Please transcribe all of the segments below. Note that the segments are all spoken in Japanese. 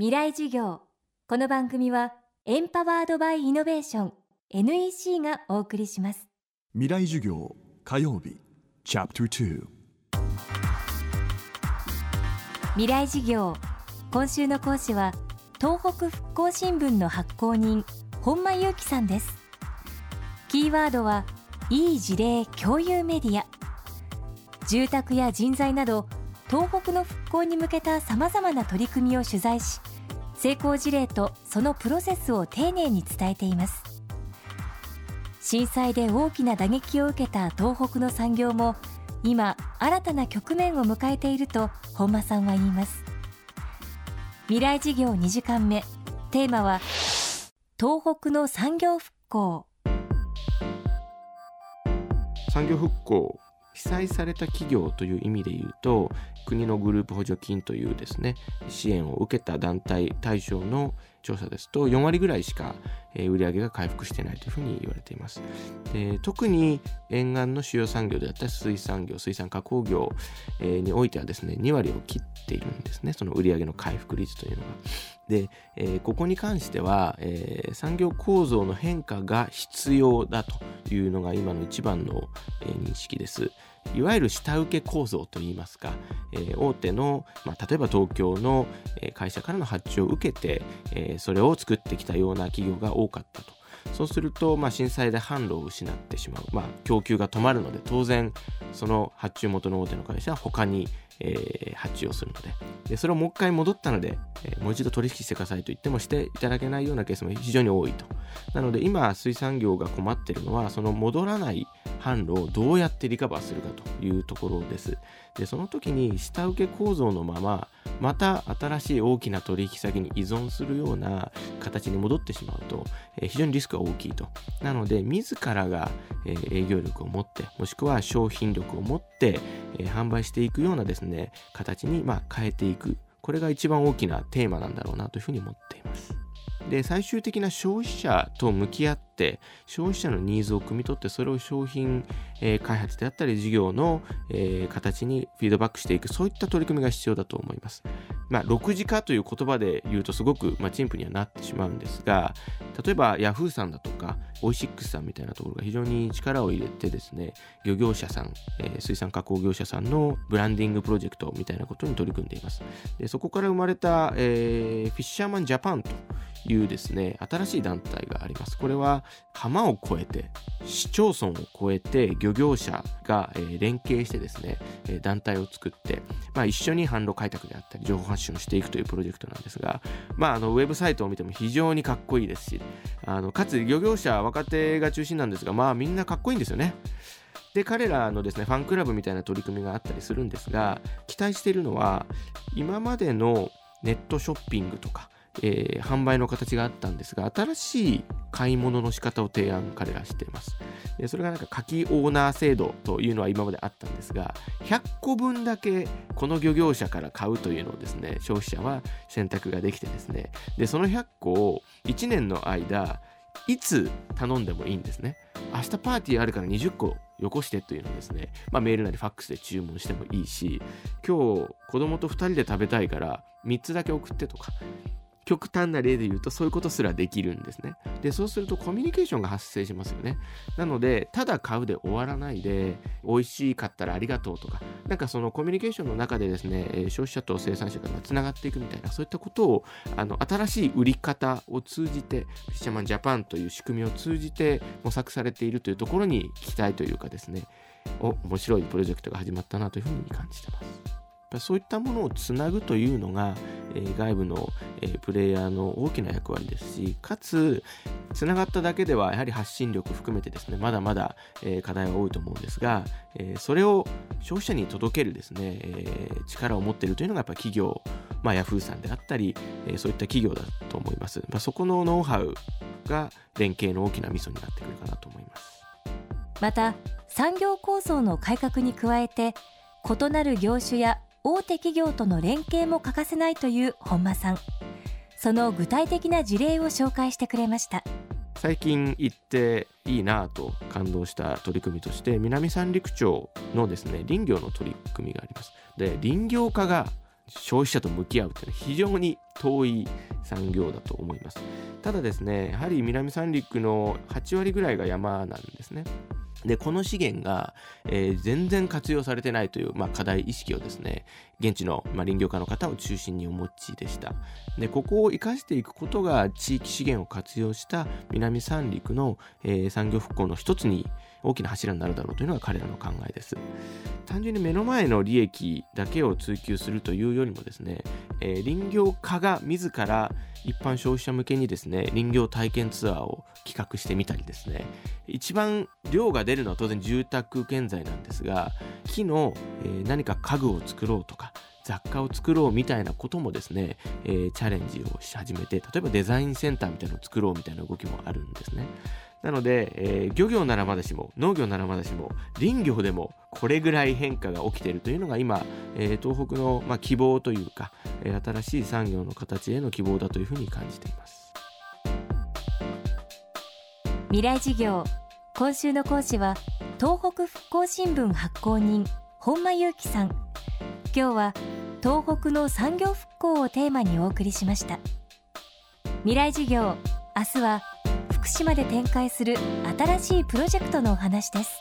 未来授業。この番組はエンパワードバイイノベーション NEC がお送りします。未来授業火曜日チャプター未来授業今週の講師は東北復興新聞の発行人本間裕樹さんです。キーワードはいい事例共有メディア。住宅や人材など東北の復興に向けたさまざまな取り組みを取材し成功事例とそのプロセスを丁寧に伝えています。震災で大きな打撃を受けた東北の産業も今新たな局面を迎えていると本間さんは言います。未来事業2時間目テーマは東北の産業復興。産業復興。被災された企業という意味で言うと国のグループ補助金というですね支援を受けた団体対象の調査ですと4割ぐらいしか売上が回復してないというふうに言われています。で特に沿岸の主要産業であった水産業水産加工業においてはですね2割を切っているんですね。その売上の回復率というのが。で、えー、ここに関しては、えー、産業構造の変化が必要だというのが今の一番の、えー、認識です。いわゆる下請け構造といいますか、えー、大手の、まあ、例えば東京の会社からの発注を受けて、えー、それを作ってきたような企業が多かったと。そうすると、まあ、震災で販路を失ってしまう、まあ、供給が止まるので当然その発注元の大手の会社は他にえー、発注をするので。でそれをもう一回戻ったので、えー、もう一度取引してくださいと言ってもしていただけないようなケースも非常に多いと。なので今水産業が困っているのはその戻らない販路をどうやってリカバーするかというところです。でその時に下請け構造のまままた新しい大きな取引先に依存するような形に戻ってしまうと、えー、非常にリスクが大きいと。なので自らが、えー、営業力を持ってもしくは商品力を持って、えー、販売していくようなですね形にまあ変えていく。これが一番大きなテーマなんだろうなというふうに思っています。で最終的な消費者と向き合って消費者のニーズを汲み取ってそれを商品、えー、開発であったり事業の、えー、形にフィードバックしていくそういった取り組みが必要だと思います。まあ、6次化という言葉で言うとすごく、まあ、陳腐にはなってしまうんですが例えばヤフーさんだとかオイシックスさんみたいなところが非常に力を入れてですね漁業者さん、えー、水産加工業者さんのブランディングプロジェクトみたいなことに取り組んでいますでそこから生まれた、えー、フィッシャーマンジャパンというですね、新しい団体があります。これは浜を越えて、市町村を越えて漁業者が、連携してですね、団体を作って、まあ、一緒に販路開拓であったり、情報発信をしていくというプロジェクトなんですが、まあ、あのウェブサイトを見ても非常にかっこいいですし、あのかつ漁業者、若手が中心なんですが、まあみんなかっこいいんですよね。で彼らのですねファンクラブみたいな取り組みがあったりするんですが期待しているのは今までのネットショッピングとかえー、販売の形があったんですが、新しい買い物の仕方を提案彼らしています。それがなんか書きオーナー制度というのは今まであったんですが、100個分だけこの漁業者から買うというのをですね、消費者は選択ができてですね、で、その100個を1年の間、いつ頼んでもいいんですね。明日パーティーあるから20個よこしてというのをですね、まあ、メールなりファックスで注文してもいいし、今日子供と2人で食べたいから3つだけ送ってとか、極端な例で言うとそういうことすらできるんですね。で、そうするとコミュニケーションが発生しますよね。なので、ただ買うで終わらないで、美味しかったらありがとうとか、なんかそのコミュニケーションの中でですね、消費者と生産者がつながっていくみたいな、そういったことを、あの、新しい売り方を通じて、フィッシャーマンジャパンという仕組みを通じて模索されているというところに期待というかですね、お、面白いプロジェクトが始まったなというふうに感じてます。そういったものをつなぐというのが、えー、外部の、えー、プレイヤーの大きな役割ですし、かつ、つながっただけではやはり発信力含めてですね、まだまだ、えー、課題は多いと思うんですが、えそれを消費者に届けるですね、え力を持っているというのがやっぱ企業、まあ、ヤフーさんであったり、えそういった企業だと思います。まあ、そこのノウハウが連携の大きなミソになってくるかなと思います。また、産業構造の改革に加えて、異なる業種や大手企業との連携も欠かせないという本間さん。その具体的な事例を紹介してくれました。最近行っていいなと感動した取り組みとして南三陸町のですね林業の取り組みがあります。で林業家が消費者と向き合うというのは非常に遠い産業だと思います。ただですねやはり南三陸の8割ぐらいが山なんですね。でこの資源が、えー、全然活用されてないという、まあ、課題意識をですね現地の、まあ、林業家の方を中心にお持ちでした。でここを生かしていくことが地域資源を活用した南三陸の、えー、産業復興の一つに大きな柱になるだろうというのが彼らの考えです。単純に目の前の利益だけを追求するというよりもですね、えー、林業家が自ら一般消費者向けにですね林業体験ツアーを企画してみたりですね。一番量が出るのは当然住宅建材なんですが木の、えー、何か家具を作ろうとか雑貨を作ろうみたいなこともですね、えー、チャレンジをし始めて例えばデザインセンターみたいなのを作ろうみたいな動きもあるんですね。なので、えー、漁業ならまだしも農業ならまだしも林業でもこれぐらい変化が起きているというのが今、えー、東北の、まあ、希望というか、えー、新しい産業の形への希望だというふうに感じています。未来事業今週の講師は東北復興新聞発行人本間裕樹さん。今日は東北の産業復興をテーマにお送りしました。未来事業明日は福島で展開する新しいプロジェクトのお話です。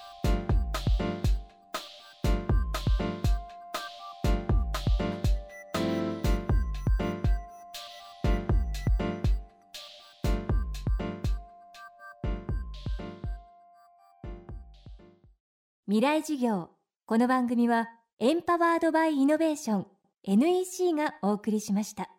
未来事業。この番組はエンパワードバイイノベーション。NEC がお送りしました。